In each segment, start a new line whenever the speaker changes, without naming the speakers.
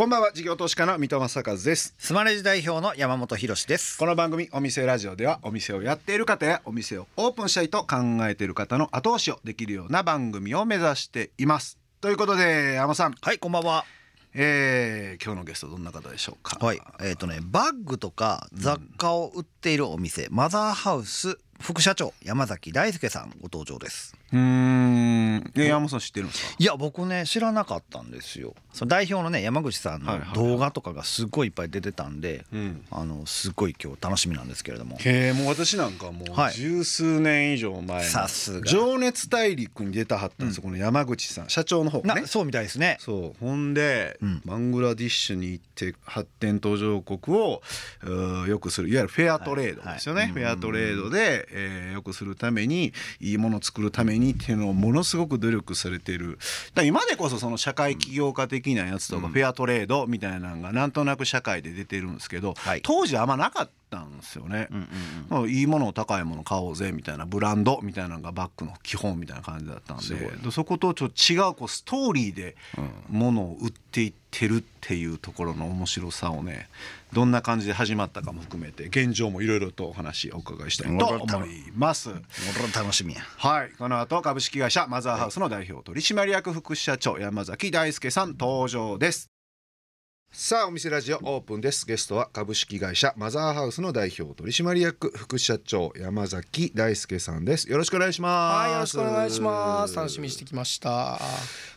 こんばんは。事業投資家の三戸正和です。
スマレジ代表の山本博です。
この番組お店ラジオではお店をやっている方やお店をオープンしたいと考えている方の後押しをできるような番組を目指しています。ということで山さん、
はいこんばんは。
えー、今日のゲストどんな方でしょうか？
はい。えっ、とねバッグとか雑貨を売っているお店、マザーハウス副社長山崎大輔さんご登場です。
うーん。え山本さん知ってるんですか？
いや僕ね知らなかったんですよ。その代表のね山口さんの動画とかがすっごいいっぱい出てたんで、
うん。
あのすっごい今日楽しみなんですけれども。
へえもう私なんかもう
はい。
十数年以上前の
さすが。
情熱大陸に出たはったんですよ、この山口さん。社長の方がね。
なそうみたいですね。
そう。ほんで、
うん。
バングラディッシュに行って発展途上国をよくするいわゆるフェアトレードですよね、フェアトレードで、えーよくするためにいいものを作るためにっていうのをものすごく努力されてる。だから今でこそその社会起業家的なやつとか、フェアトレードみたいなのがなんとなく社会で出てるんですけど、
はい。
当時あんまなかったんですよね。
うんうん
まあいいものを高いもの買おうぜみたいなブランドみたいなのがバッグの基本みたいな感じだったんででそことちょっと違うこうストーリーでものを売っていってるっていうところの面白さをねどんな感じで始まったかも含めて現状もいろいろとお話お伺いしたいと思います。
楽しみや。
はい。この後株式会社マザーハウスの代表取締役副社長山崎大輔さん登場ですさあお店ラジオオープンですゲストは株式会社マザーハウスの代表取締役副社長山崎大輔さんですよろしくお願いします
はい、よろしくお願いします。楽しみにしてきました。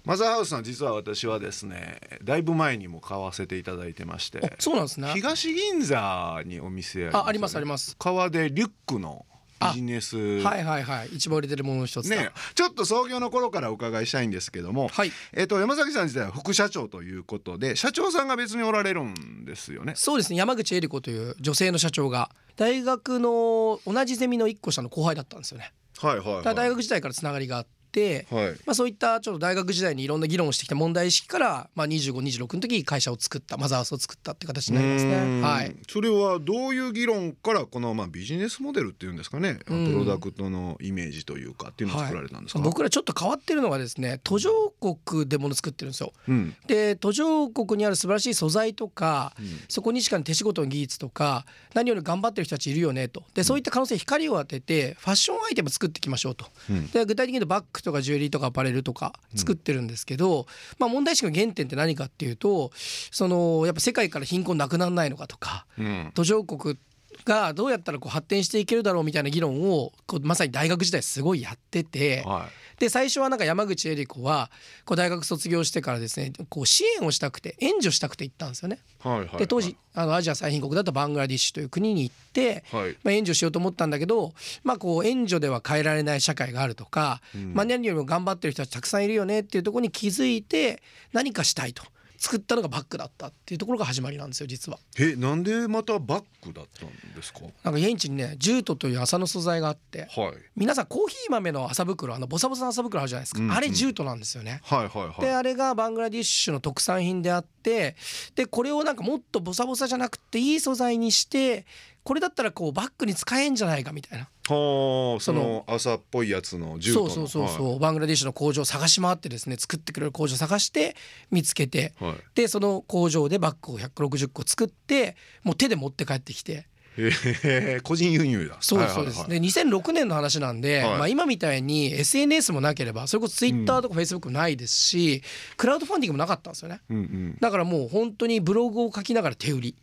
マザーハウスさん実は私はですねだいぶ前にも買わせていただいてまして
そうなんですね。
東銀座にお店ありますよね
あありますあります
川でリュックのビジネス
はいはいはい、一番売れてるものの一つだ。
ね、ちょっと創業の頃からお伺いしたいんですけども、
はい
えっと山崎さん自体は副社長ということで社長さんが別におられるんですよね。
そうですね、山口恵理子という女性の社長が大学の同じゼミの一個下の後輩だったんですよね。
はいはい、
だから大学時代からつながりがあって。
はい。
まあ、そういったちょっと大学時代にいろんな議論をしてきた問題意識から、まあ、2526の時に会社を作ったマザースを作ったって形になりますね。はい、
それはどういう議論からこのまあビジネスモデルっていうんですかね、
うん。
プロダクトのイメージというかってい。うのを作られたんですか？
僕らちょっと変わってるのがですね途上国でもの作ってるんですよ。
うん。
で途上国にある素晴らしい素材とか、
ん。
そこにしか手仕事の技術とか何より頑張ってる人たちいるよねと。でそういった可能性に光を当ててファッションアイテム作っていきましょうと。
うん。
で具体的に言うとバッグとかジュエリーとかアパレルとか作ってるんですけど、まあ、問題意識の原点って何かっていうとそのやっぱ世界から貧困なくならないのかとか
うん。
途上国がどうやったらこう発展していけるだろうみたいな議論をこうまさに大学時代すごいやってて。
は
で最初はなんか山口恵理子はこう大学卒業してからですねこう支援をしたくて援助したくて行ったんですよね。
いはいはい
で当時あのアジア最貧国だったバングラディッシュという国に行って、
はい
まあ、援助しようと思ったんだけど、まあ、こう援助では変えられない社会があるとか、
うん
まあ、何よりも頑張ってる人たちたくさんいるよねっていうところに気づいて何かしたいと作ったのがバッグだったっていうところが始まりなんですよ実は。
えなんでまたバッグだったんですか？
なんか現地にねジュートという麻の素材があって
はい
皆さんコーヒー豆の麻袋あのボサボサの麻袋あるじゃないですか、
うんうん
あれジュートなんですよね。
はいはいはい。
であれがバングラディッシュの特産品であってでこれをなんかもっとボサボサじゃなくていい素材にしてこれだったらこうバッグに使えんじゃないかみたいな。
はあその朝っぽいやつのジュートの。
そうそうそうそう、バングラディッシュの工場を探し回ってですね作ってくれる工場を探して見つけて。
はい、はい
でその工場でバッグを160個作ってもう手で持って帰ってきて。
へえ個人輸入だ。
そうですそうです、
はいはい。はい
で2006年の話なんで、
はい。
まあ、今みたいに SNS もなければそれこそ Twitter とか Facebook もないですし、クラウドファンディングもなかったんですよね。
うんうん。
だからもう本当にブログを書きながら手売り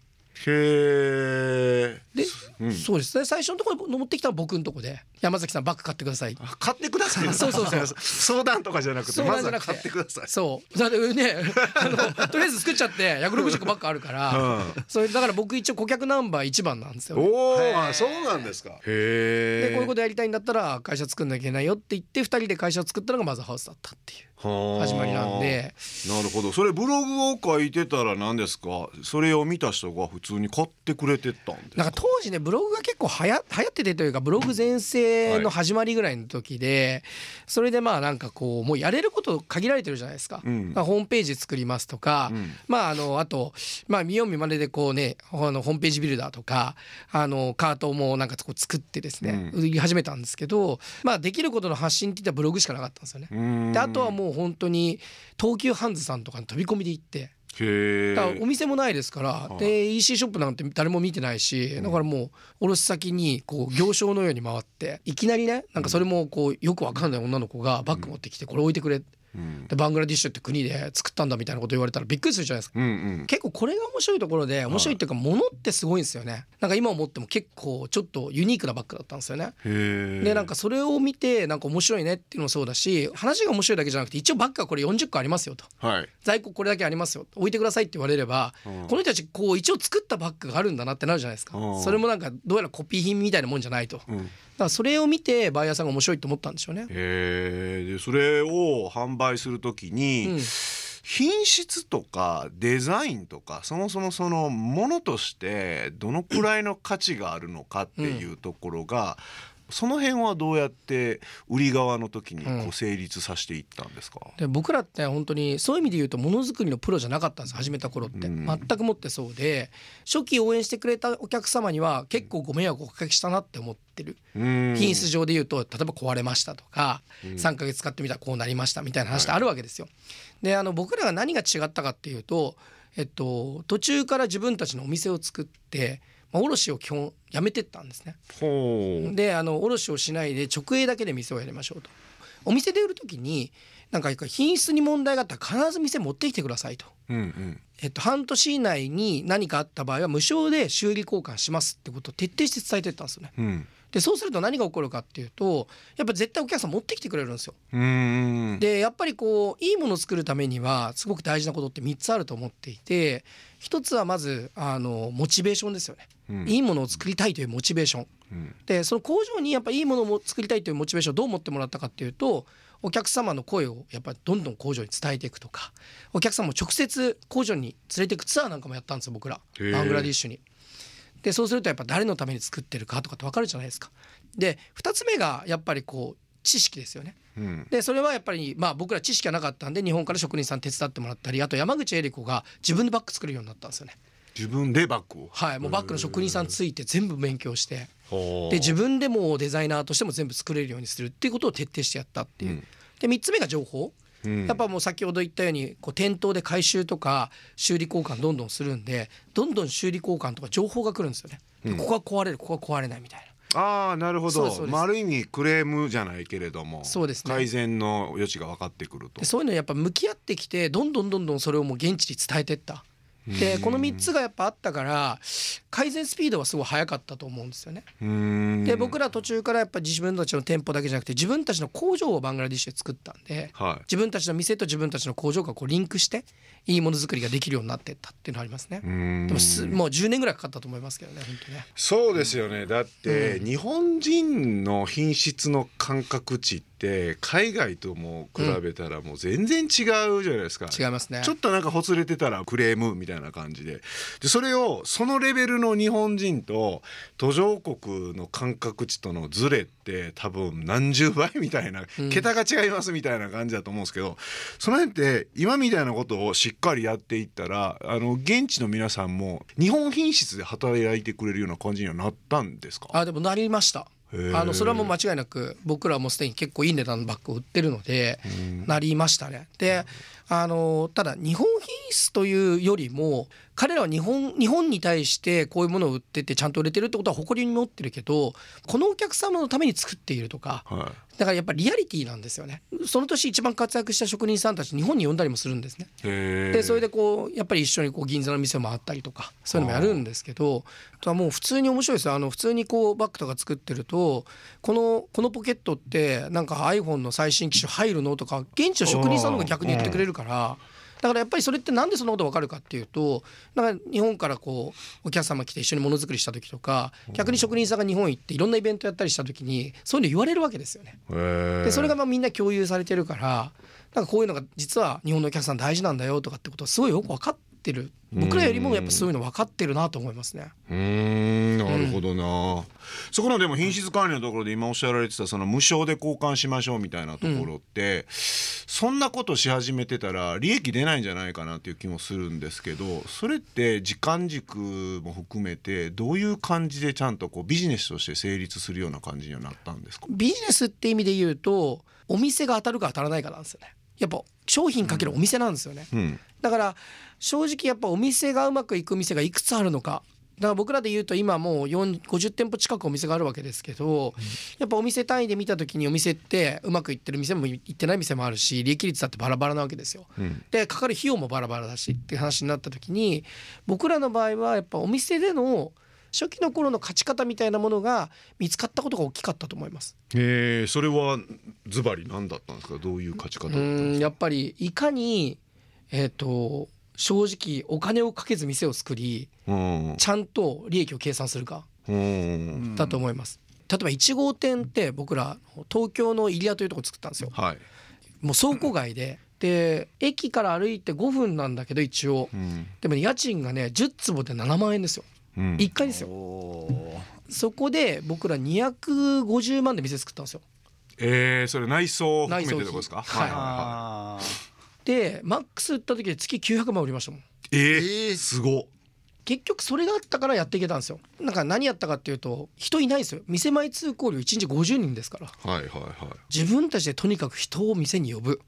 へえ
で、
うん。
そうですね。最初のところに持ってきたのは僕のとこで。山崎さんバッグ買ってください。
あ買ってください。
そうそうそう。
相談とかじゃなくて
相
まず買ってください。
そう。だってねあのとりあえず作っちゃって160個バッグあるから、
うん。
それだから僕一応顧客ナンバー1番なんですよ、
おお
へー
あそうなんですか。へえ
でこういうことやりたいんだったら会社作んなきゃいけないよって言って2人で会社を作ったのがマザーハウスだったっていう始まりなんで。
なるほど。それブログを書いてたら何ですか？それを見た人が普通に買ってくれてたんです。
なんか当時ねブログが結構はや流行っててというかブログ全盛の始まりぐらいの時で、それでまあなんかこうもうやれること限られてるじゃないですか,、
うん。
ホームページ作りますとか、
うん。
まああのあとまあ見よう見まねでこうねあのホームページビルダーとかあのカートもなんかこう作ってですね、
うん。
売り始めたんですけどまあできることの発信って言ったらブログしかなかったんですよね。
うん。
であとはもう本当に東急ハンズさんとかに飛び込みで行ってだお店もないですから、
はい。
で EC ショップなんて誰も見てないしだからもう卸先にこう行商のように回っていきなりねなんかそれもこうよくわかんない女の子がバッグ持ってきてこれ置いてくれ
うん
でバングラディッシュって国で作ったんだみたいなこと言われたらびっくりするじゃないですか。
うんうん。
結構これが面白いところで面白いっていうか物ってすごいんですよね。なんか今思っても結構ちょっとユニークなバッグだったんですよね。でなんかそれを見てなんか面白いねっていうのもそうだし話が面白いだけじゃなくて一応バッグはこれ40個ありますよと。
はい。
在庫これだけありますよ置いてくださいって言われれば
うん。
この人たちこう一応作ったバッグがあるんだなってなるじゃないですか。
うん。
それもなんかどうやらコピー品みたいなもんじゃないと。だか
うん
らそれを見てバイヤーさんが面白いと思ったんでしょうね。
へえでそれを販売するときに、
うん。
品質とかデザインとかそもそもそのものとしてどのくらいの価値があるのかっていうところが、その辺はどうやって売り側の時にこ
うん。
う成立させていったんですか、
で僕らって本当にそういう意味で言うとものづくりのプロじゃなかったんです始めた頃って、
うん。
全くもってそうで初期応援してくれたお客様には結構ご迷惑をおかけしたなって思ってる、
うん。
品質上で言うと例えば壊れましたとか、
うん。
3ヶ月使ってみたらこうなりましたみたいな話ってあるわけですよ。であの僕らが何が違ったかっていうと、えっと、途中から自分たちのお店を作って、まあ、卸を基本やめてったんですね。
ほう
であの卸をしないで直営だけで店をやりましょうと。お店で売る時になんか品質に問題があったら必ず店持ってきてくださいと。
うんうん
えっと、半年以内に何かあった場合は無償で修理交換しますってことを徹底して伝えてったんですよね。
うん
でそうすると何が起こるかっていうとやっぱ絶対お客さん持ってきてくれるんですよ。
うん
でやっぱりこういいものを作るためにはすごく大事なことって3つあると思っていて一つはまずあのモチベーションですよね。
うん
いいものを作りたいというモチベーション。
うん
でその工場にやっぱいいものを作りたいというモチベーションをどう持ってもらったかっていうとお客様の声をやっぱりどんどん工場に伝えていくとかお客様も直接工場に連れていくツアーなんかもやったんですよ僕らバングラディッシュに。でそうするとやっぱ誰のために作ってるかとかって分かるじゃないですか。で2つ目がやっぱりこう知識ですよね。
うん
でそれはやっぱりまあ僕ら知識がなかったんで日本から職人さん手伝ってもらったりあと山口恵理子が自分でバッグ作るようになったんですよね。
自分でバッグを？
はいもうバッグの職人さんついて全部勉強して。で自分でもデザイナーとしても全部作れるようにするっていうことを徹底してやったっていう。
うん
で3つ目が情報。
うん
やっぱもう先ほど言ったようにこう店頭で回収とか修理交換どんどんするんでどんどん修理交換とか情報が来るんですよね。で
うん
ここは壊れるここは壊れないみたいな。
ああなるほどまあ、ある意味クレームじゃないけれども
そうですね
改善の余地が分かってくると
でそういうのやっぱ向き合ってきてどんどんどんどんそれをもう現地に伝えてった。でこの3つがやっぱあったから改善スピードはすごい速かったと思うんですよね。
うん
で僕ら途中からやっぱ自分たちの店舗だけじゃなくて自分たちの工場をバングラディッシュで作ったんで
はい
自分たちの店と自分たちの工場がこうリンクしていいものづくりができるようになってったっていうのありますね。
うん
でもすもう10年ぐらいかかったと思いますけどね本当ね。
そうですよねだって、
うん
日本人の品質の感覚値って海外とも比べたらもう全然違うじゃないですか、
違いますね。
ちょっとなんかほつれてたらクレームみたいな感じででそれをそのレベルの日本人と途上国の感覚値とのズレって多分何十倍みたいな、
うん。
桁が違いますみたいな感じだと思うんですけどその辺って今みたいなことをしっかりやっていったらあの現地の皆さんも日本品質で働いてくれるような感じにはなったんですか？
あでもなりました。あのそれはもう間違いなく僕らはもうすでに結構いい値段のバッグを売ってるので
うん。
なりましたね。であのただ日本品質というよりも彼らは日本日本に対してこういうものを売っててちゃんと売れてるってことは誇りに持ってるけどこのお客様のために作っているとか
は
だからやっぱりリアリティなんですよね。その年一番活躍した職人さんたち日本に呼んだりもするんですね。でそれでこうやっぱり一緒にこう銀座の店を回ったりとかそういうのもやるんですけどあとはもう普通に面白いですよ。あの普通にこうバッグとか作ってるとこのこのポケットってなんか iPhone の最新機種入るのとか現地の職人さんの方が逆に言ってくれるから。だからやっぱりそれってなんでそんなこと分かるかっていうとなんか日本からこうお客様来て一緒にものづくりした時とか逆に職人さんが日本行っていろんなイベントやったりした時にそういうの言われるわけですよね。でそれがまあみんな共有されてるからなんかこういうのが実は日本のお客さん大事なんだよとかってことはすごいよく分かってる。僕らよりもやっぱそういうの分かってるなと思いますね。
うーん。なるほどな、そこのでも品質管理のところで今おっしゃられてたその無償で交換しましょうみたいなところって、そんなことし始めてたら利益出ないんじゃないかなっていう気もするんですけどそれって時間軸も含めてどういう感じでちゃんとこうビジネスとして成立するような感じにはなったんですか？
ビジネスって意味で言うとお店が当たるか当たらないかなんですよね。やっぱ商品かけるお店なんですよね。
うん
だから正直やっぱお店がうまくいく店がいくつあるのかだから僕らで言うと今もう4 50店舗近くお店があるわけですけど、やっぱお店単位で見た時にお店ってうまくいってる店もいってない店もあるし利益率だってバラバラなわけですよ。
うん
でかかる費用もバラバラだしって話になった時に僕らの場合はやっぱお店での初期の頃の勝ち方みたいなものが見つかったことが大きかったと思います。
へえそれはズバリ何だったんですか？どういう勝ち方だった
うんん
ですか？
やっぱりいかにえっ、と正直お金をかけず店を作り
うん。
ちゃんと利益を計算するか
うん。
だと思います。例えば1号店って僕ら東京の入谷というところ作ったんですよ。
はい。
もう倉庫街で。で駅から歩いて5分なんだけど一応。
うん。
でもね家賃がね10坪で7万円ですよ
うん。
1回ですよ。そこで僕ら250万で店作ったんですよ。
えー、それ内装を含めて
内装費
ってことですか？
はい
はいは
あ
でマックス売った時で月900万売りましたもん。
いえー、
えー。
すご。っ
結局それがあったからやっていけたんですよ。なんか何やったかっていうと人いないですよ。店前通行料1日50人ですから。
はいはいは
自分たちでとにかく人を店に呼ぶ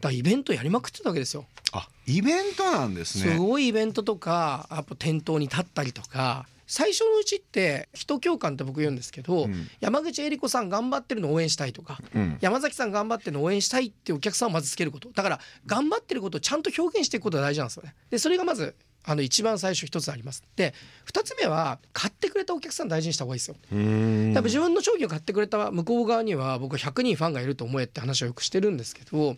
だイベントやりまくってたわけですよ。
あイベントなんですね。
すごいイベントとかやっぱ店頭に立ったりとか最初のうちって人共感って僕言うんですけど、
うん。
山口恵理子さん頑張ってるのを応援したいとか
うん。
山崎さん頑張ってるのを応援したいってお客さんをまずつけること。だから頑張ってることをちゃんと表現していくことが大事なんですよね。でそれがまずあの一番最初一つあります。で二つ目は買ってくれたお客さん大事にした方がいいですよ。
うーん。
やっぱ自分の商品を買ってくれた向こう側には僕は100人ファンがいると思えって話をよくしてるんですけどやっ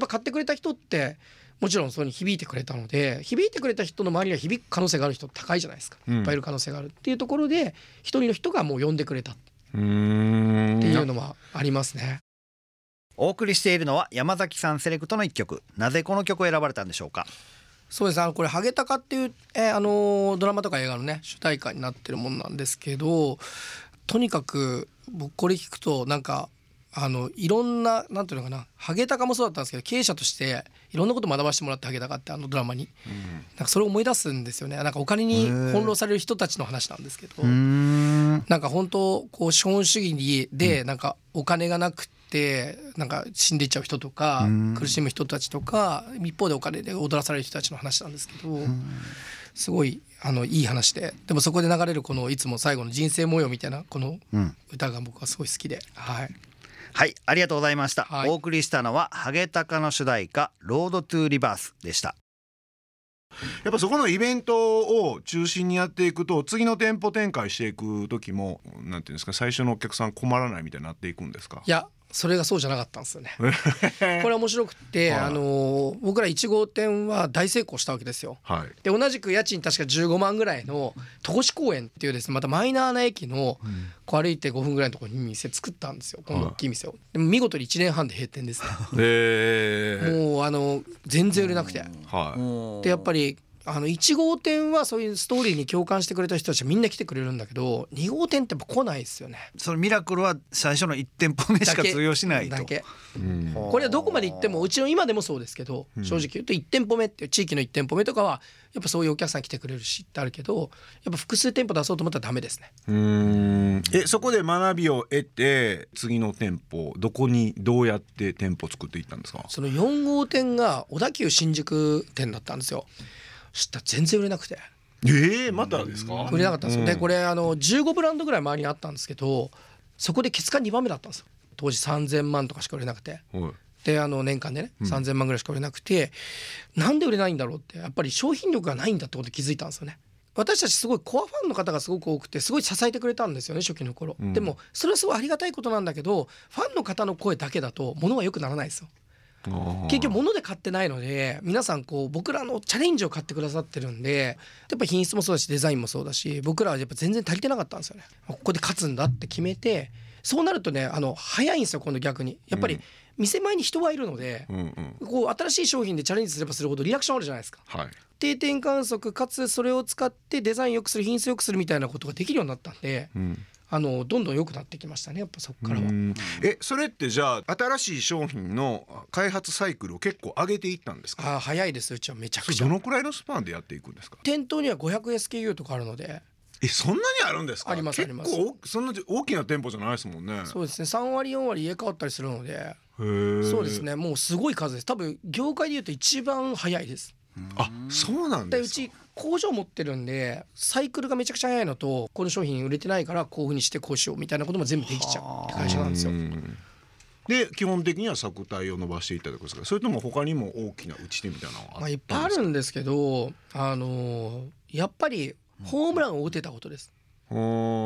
ぱ買ってくれた人ってもちろんそこに響いてくれたので響いてくれた人の周りには響く可能性がある人高いじゃないですか、
うん。
いっぱいいる可能性があるっていうところで一人の人がもう呼んでくれたっていうのはありますね。
お送りしているのは山崎さんセレクトの一曲。なぜこの曲を選ばれたんでしょうか？
そうです。あのこれ「ハゲタカ」っていう、えーあのードラマとか映画のね主題歌になってるものなんですけどとにかく僕これ聞くとなんかあのいろんななんていうのかなハゲタカもそうだったんですけど経営者としていろんなこと学ばせてもらってハゲタカってあのドラマに。なんかそれを思い出すんですよね。なんかお金に翻弄される人たちの話なんですけどなんか本当こう資本主義にでなんかお金がなくてなんか死んでいっちゃう人とか
うん。
苦しむ人たちとか一方でお金で踊らされる人たちの話なんですけどすごいあのいい話で。でもそこで流れるこのいつも最後の人生模様みたいなこの
うん。
歌が僕はすごい好きで。はい。
はい。ありがとうございました、
はい。
お送りしたのはハゲタカの主題歌ロードトゥリバースでした。
やっぱそこのイベントを中心にやっていくと次の店舗展開していく時もなんていうんですか最初のお客さん困らないみたいになっていくんですか？
いやそれがそうじゃなかったんですよね。これ面白くって
はい。
あの僕ら1号店は大成功したわけですよ。
はい。
で同じく家賃確か15万ぐらいの戸越公園っていうですねまたマイナーな駅のこう歩いて5分ぐらいのところに店作ったんですよ。この大きい店を。でも見事に1年半で閉店ですね。
えー、
もうあの全然売れなくて。
はい。
でやっぱりあの1号店はそういうストーリーに共感してくれた人たちはみんな来てくれるんだけど2号店ってやっぱ来ないですよね。
そのミラクルは最初の1店舗目しか
だけ
通用しないと。
だけ。
うん。
これはどこまで行ってもうちの今でもそうですけど正直言うと1店舗目っていう地域の1店舗目とかはやっぱそういうお客さん来てくれるしってあるけどやっぱ複数店舗出そうと思ったらダメですね。
うーん。えそこで学びを得て次の店舗どこにどうやって店舗作っていったんですか？
その4号店が小田急新宿店だったんですよ。そしたら全然売れなくて。
えー、またですか？
売れなかったんですよ、
うん。
でこれあの15ブランドぐらい周りにあったんですけどそこでケツカ2番目だったんですよ。当時3,000万とかしか売れなくて。
はい。
であの年間でね3,000万ぐらいしか売れなくて、なんで売れないんだろうってやっぱり商品力がないんだってことに気づいたんですよね。私たちすごいコアファンの方がすごく多くてすごい支えてくれたんですよね初期の頃、
ん。
でもそれはすごいありがたいことなんだけどファンの方の声だけだと物は良くならないですよ結局物で買ってないので皆さんこう僕らのチャレンジを買ってくださってるんでやっぱ品質もそうだしデザインもそうだし僕らはやっぱ全然足りてなかったんですよね。ここで勝つんだって決めてそうなるとねあの早いんですよ今度逆に。やっぱり店前に人がいるので
うんうん。
こう新しい商品でチャレンジすればするほどリアクションあるじゃないですか。
はい。
定点観測かつそれを使ってデザイン良くする品質良くするみたいなことができるようになったんで
うん
あのどんどん良くなってきましたねやっぱそこからは。
うん。えそれってじゃあ新しい商品の開発サイクルを結構上げていったんですか？
あー早いです。うちはめちゃくちゃ。
どのくらいのスパンでやっていくんですか？
店頭には 500SKU とかあるので。
えそんなにあるんですか？
ありますあります。
結構そんな大きな店舗じゃないですもんね。
そうですね。3割4割入れ替わったりするので。そうですね。もうすごい数です。多分業界でいうと一番早いです。
あそうなんですか。
でうち工場持ってるんでサイクルがめちゃくちゃ早いのとこの商品売れてないからこういうふうにしてこうしようみたいなことも全部できちゃうって会社なんですよ
う。んで基本的には作体を伸ばしていったとですかそれとも他にも大きな打ち手みたいなのは
まあ、いっぱいあるんですけど、あのーやっぱりホームランを打てたことです。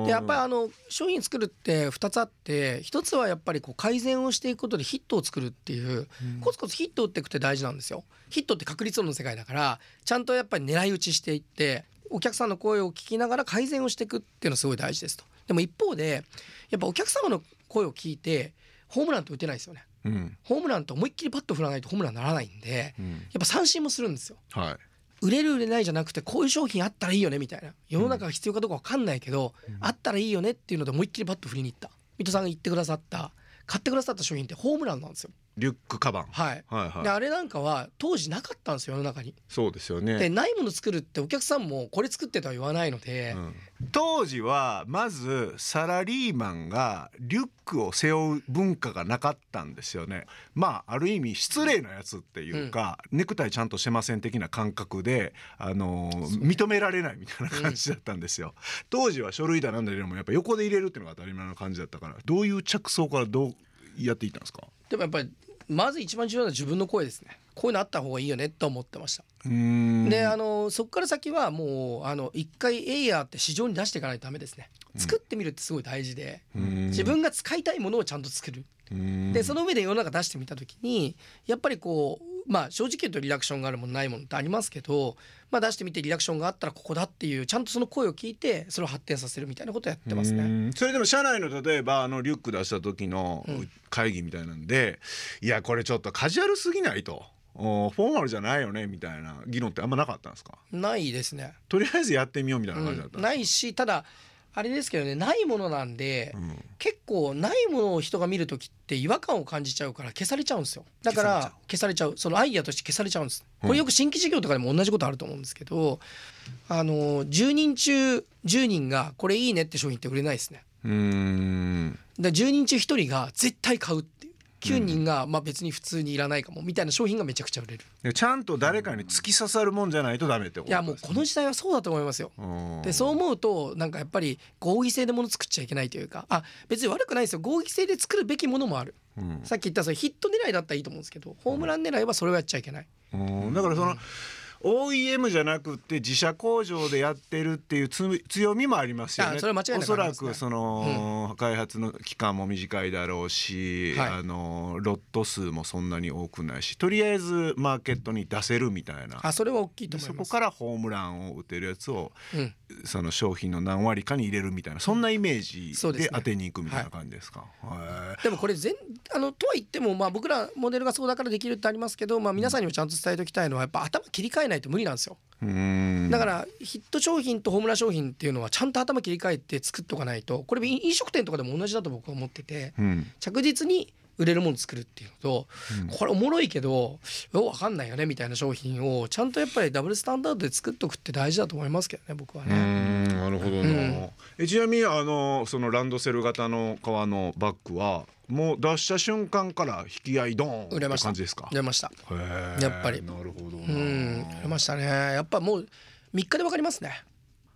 でやっぱりあの商品作るって2つあって1つはやっぱりこう改善をしていくことでヒットを作るっていう、コツコツヒットを打っていくって大事なんですよ。ヒットって確率論の世界だからちゃんとやっぱり狙い撃ちしていってお客さんの声を聞きながら改善をしていくっていうのはすごい大事ですと。でも一方でやっぱお客様の声を聞いてホームランって打てないですよね。
うん
ホームランって思いっきりバット振らないとホームランにならないんで
うん
やっぱ三振もするんですよ。
はい
売れる売れないじゃなくてこういう商品あったらいいよねみたいな。世の中が必要かどうか分かんないけど、あったらいいよねっていうので思いっきりバット振りに行った。水戸さんが言ってくださった買ってくださった商品ってホームランなんですよ
リュックカバン。
はい、
はいはい。
であれなんかは当時なかったんですよ世の中に。
そうですよ
で
ね、
ないもの作るってお客さんもこれ作ってとは言わないので、
うん。当時はまずサラリーマンがリュックを背負う文化がなかったんですよね。まあある意味失礼なやつっていうか、ネクタイちゃんとしてません的な感覚で、あのー認められないみたいな感じだったんですよ、当時は書類だなんだでもやっぱ横で入れるっていうのが当たり前の感じだったからどういう着想からどうやっていったんですか？
でもやっぱりまず一番重要な自分の声ですね。こういうのあった方がいいよねと思ってました。であのそこから先はもうあの一回エイヤーって市場に出していかないとダメですね。作ってみるってすごい大事で、自分が使いたいものをちゃんと作る。でそ
の
の上で世の中出してみた時にやっぱりこうまあ正直言うとリラクションがあるものないものってありますけど、まあ、出してみてリラクションがあったらここだっていうちゃんとその声を聞いてそれを発展させるみたいなことをやってますね。
それでも社内の例えばあのリュック出した時の
うん。
会議みたいなんで、いやこれちょっとカジュアルすぎないと。おフォーマルじゃないよねみたいな議論ってあんまなかったんですか？
ないですね、
とりあえずやってみようみたいな
うん
感じだったんですか、
ないしただあれですけどねないものなんで、
うん。
結構ないものを人が見る時って違和感を感じちゃうから消されちゃうんですよ。だから消されちゃう。そのアイデアとして消されちゃうんです。これよく新規事業とかでも同じことあると思うんですけどあの10人中10人がこれいいねって商品って売れないですね。
うーん。
で10人中1人が絶対買うっ9人がまあ別に普通にいらないかもみたいな商品がめちゃくちゃ売れる。
でちゃんと誰かに突き刺さるもんじゃないとダメってこと
いやもうこの時代はそうだと思いますよ。
の
でそう思うとなんかやっぱり合議制でもの作っちゃいけないというかあ別に悪くないですよ。合議制で作るべきものもある。
うん。
さっき言ったそのヒット狙いだったらいいと思うんですけどホームラン狙いはそれをやっちゃいけない。
うん。だからその、OEM じゃなくって自社工場でやってるっていうつ強みもありますよね。
あそれは間違いなく
おそらくその、開発の期間も短いだろうし、
はい。
あのロット数もそんなに多くないし、とりあえずマーケットに出せるみたいな。
あそれは大きいと
でそこ
思います。
からホームランを打てるやつを
うん。
その商品の何割かに入れるみたいなそんなイメージ
で
当てに行くみたいな感じですか？へ
でもこれ全あのとは言ってもまあ僕らモデルがそうだからできるってありますけど、まあ、皆さんにもちゃんと伝えておきたいのはやっぱ頭切り替えないと無理なんですよ。だからヒット商品とホームラン商品っていうのはちゃんと頭切り替えて作っておかないとこれ飲飲食店とかでも同じだと僕は思ってて
うん。
着実に売れるもの作るっていうのと、これおもろいけどよくわかんないよねみたいな商品をちゃんとやっぱりダブルスタンダードで作っておくって大事だと思いますけどね僕はね。
ん。なるほどな、
うん。
えちなみにあのそのランドセル型の革のバッグはもう出した瞬間から引き合いドーン
売れました
感じですか？
出ました。やっぱり。
なるほどな。
うん。売れましたね。やっぱもう3日でわかりますね。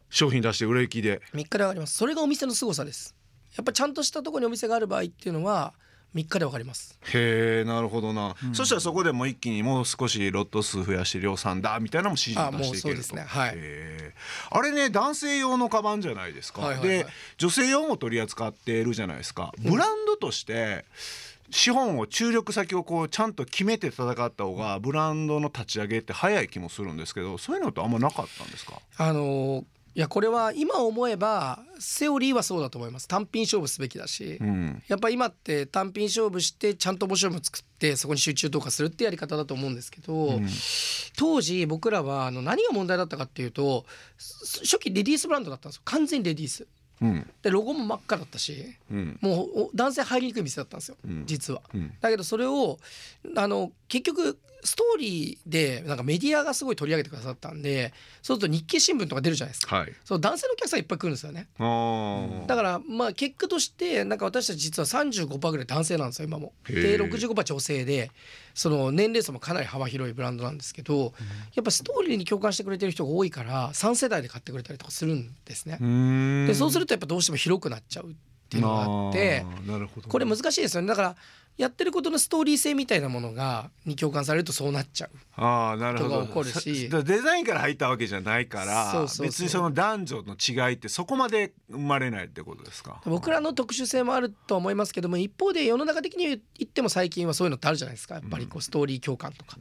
商品出して売れ行きで。
3日でわかります。それがお店の凄さです。やっぱちゃんとしたところにお店がある場合っていうのは3日でわかります。
へえなるほどな、そしたらそこでもう一気にもう少しロット数増やして量産だみたいなのも指示を出していけると。
あ
れね男性用のカバンじゃないですか、
はいはいはい。
で女性用も取り扱っているじゃないですか。ブランドとして、資本を注力先をこうちゃんと決めて戦った方がブランドの立ち上げって早い気もするんですけどそういうのってあんまなかったんですか？
あのーいやこれは今思えばセオリーはそうだと思います。単品勝負すべきだし、
うん。
やっぱ今って単品勝負してちゃんと面白いもの作ってそこに集中投下するってやり方だと思うんですけど、当時僕らはあの何が問題だったかっていうとす初期レディースブランドだったんですよ。完全にレディース。
うん。
でロゴも真っ赤だったし
うん。
もうお男性入りにくい店だったんですよ、
うん。
実は。
うん。
だけどそれをあの結局ストーリーでなんかメディアがすごい取り上げてくださったんでそうすると日経新聞とか出るじゃないですか。
はい。
そう男性のお客さんいっぱい来るんですよね。だからまあ結果としてなんか私たち実は35%ぐらい男性なんですよ今も。
へ
で
ー
65%女性でその年齢層もかなり幅広いブランドなんですけどやっぱストーリーに共感してくれてる人が多いから3世代で買ってくれたりとかするんですね。
ん。
でそうするとやっぱどうしても広くなっちゃうっていうのがあって
あー。なるほど。
これ難しいですよね。だからやってることのストーリー性みたいなものがに共感されるとそうなっちゃう。
ああなるほど。
起こるし。
さデザインから入ったわけじゃないから別にその男女の違いってそこまで生まれないってことですか？
僕らの特殊性もあるとは思いますけども一方で世の中的に言っても最近はそういうのってあるじゃないですか。やっぱりこうストーリー共感とか,、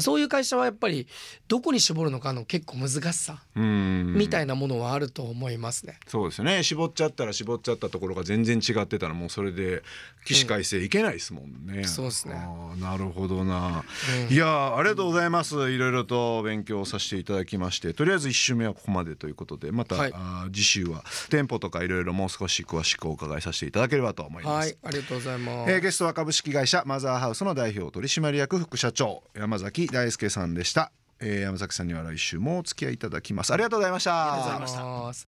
そういう会社はやっぱりどこに絞るのかの結構難しさ
うん。
みたいなものはあると思いますね。
そうですよね。絞っちゃったら絞っちゃったところが全然違ってたらもうそれで起死回生いけないですもんね、
そうですね。
なるほどな、
うん
いやーありがとうございます。いろいろと勉強させていただきまして。とりあえず1週目はここまでということでまた、
はい。
あー次週は店舗とかいろいろもう少し詳しくお伺いさせていただければと思います、
はいありがとうございます。
えーゲストは株式会社マザーハウスの代表取締役副社長山崎大輔さんでした、えー山崎さんには来週もお付き合いいただきます。ありがとうございました。
ありがとうございます。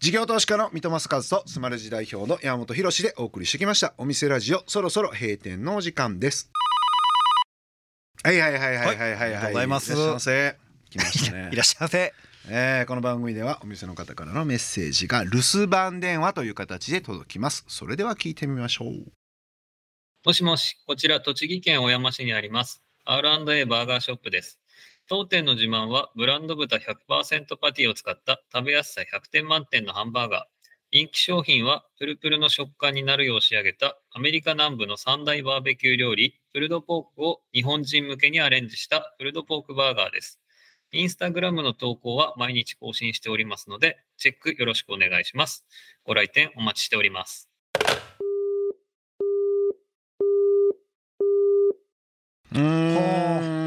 事業投資家の三戸正和とスマレジ代表の山本博でお送りしてきました。お店ラジオそろそろ閉店のお時間です。はいはいはいはいはいはい。
はいありがとうございます。
らっしゃいませ。来ましたね
いらっしゃいませ。
えーこの番組ではお店の方からのメッセージが留守番電話という形で届きます。それでは聞いてみましょう。
もしもし、こちら栃木県小山市にあります。R&A バーガーショップです。当店の自慢はブランド豚100%パティを使った食べやすさ100点満点のハンバーガー。人気商品はプルプルの食感になるよう仕上げたアメリカ南部の三大バーベキュー料理、プルドポークを日本人向けにアレンジしたプルドポークバーガーです。インスタグラムの投稿は毎日更新しておりますので、チェックよろしくお願いします。ご来店お待ちしております。
うー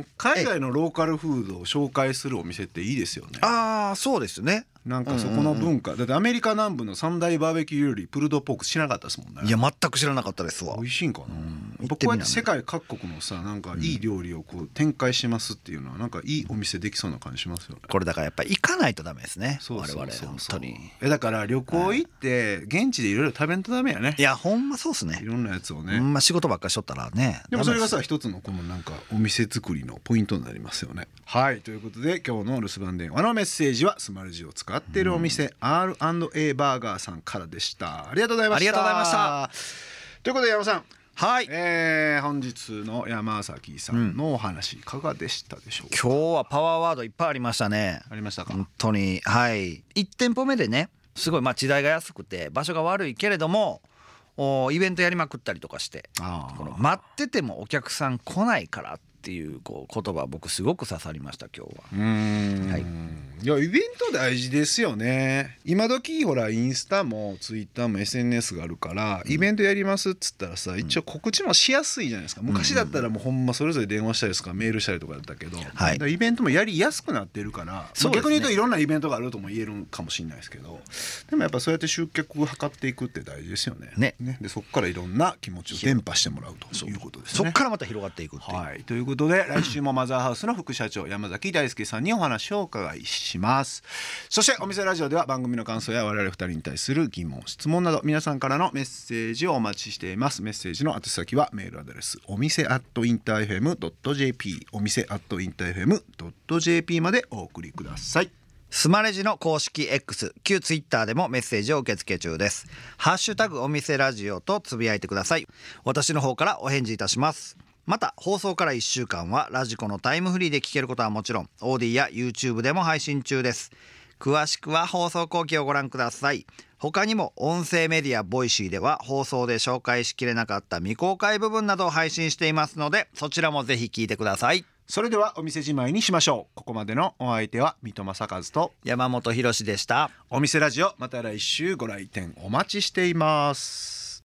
ん海外のローカルフードを紹介するお店っていいですよね。
ああそうですね。
なんかそこの文化、だってアメリカ南部の三大バーベキュー料理プルドポーク知らなかったですもんね。
いや全く知らなかったですわ。
美味しいんかな、うやって世界各国のさなんかいい料理をこう展開してますっていうのはなんかいいお店できそうな感じしますよね。
これだからやっぱり行かないとダメですね。我々本当に。
えだから旅行行って現地でいろいろ食べんとダメやね。
いやほんまそうっすね。
いろんなやつをね、
ほんま仕事ばっかりしとったらね
でもそれがさ一つのこのなんかお店作りのポイントになりますよね。はいということで今日の留守番電話のメッセージはスマルジを使っているお店 R&A バーガーさんからでした。ありがとうございました。
ありがとうございました。
ということで山さん、
はい。
えー、本日の山崎さんのお話いかがでしたでしょうか？
今日はパワーワードいっぱいありましたね。
ありましたか？
本当に。はい。1店舗目でねすごいまあ地代が安くて場所が悪いけれどもおイベントやりまくったりとかしてこの待っててもお客さん来ないからっていうこう言葉僕すごく刺さりました今日は。はい。
い、やイベント大事ですよね。今時ほらインスタもツイッターも SNS があるから、イベントやりますっつったらさ一応告知もしやすいじゃないですか。昔だったらもうほんまそれぞれ電話したりですかメールしたりとかだったけど、
はい。
イベントもやりやすくなってるから、
ね
まあ逆に言うといろんなイベントがあるとも言えるかもしれないですけどでもやっぱそうやって集客を図っていくって大事ですよね。
ね。
でそこからいろんな気持ちを伝播してもらうということですね。
そっからまた広がっていくっていう。
はい、ということことで来週もマザーハウスの副社長山崎大輔さんにお話をお伺いします。そしてお店ラジオでは番組の感想や我々二人に対する疑問質問など皆さんからのメッセージをお待ちしています。メッセージの宛先はメールアドレスお店アットインターフェム .jp お店アットインターフェム .jp までお送りください。
スマレジの公式 X 旧 Twitter でもメッセージを受け付け中です。ハッシュタグお店ラジオとつぶやいてください。私の方からお返事いたします。また放送から1週間は radiko のタイムフリーで聞けることはもちろん AuDee や YouTube でも配信中です。詳しくは放送後記をご覧ください。他にも音声メディア Voicy では放送で紹介しきれなかった未公開部分などを配信していますのでそちらもぜひ聞いてください。
それではお店じまいにしましょう。ここまでのお相手は三戸正和と
山本博史でした。
お店ラジオまた来週ご来店お待ちしています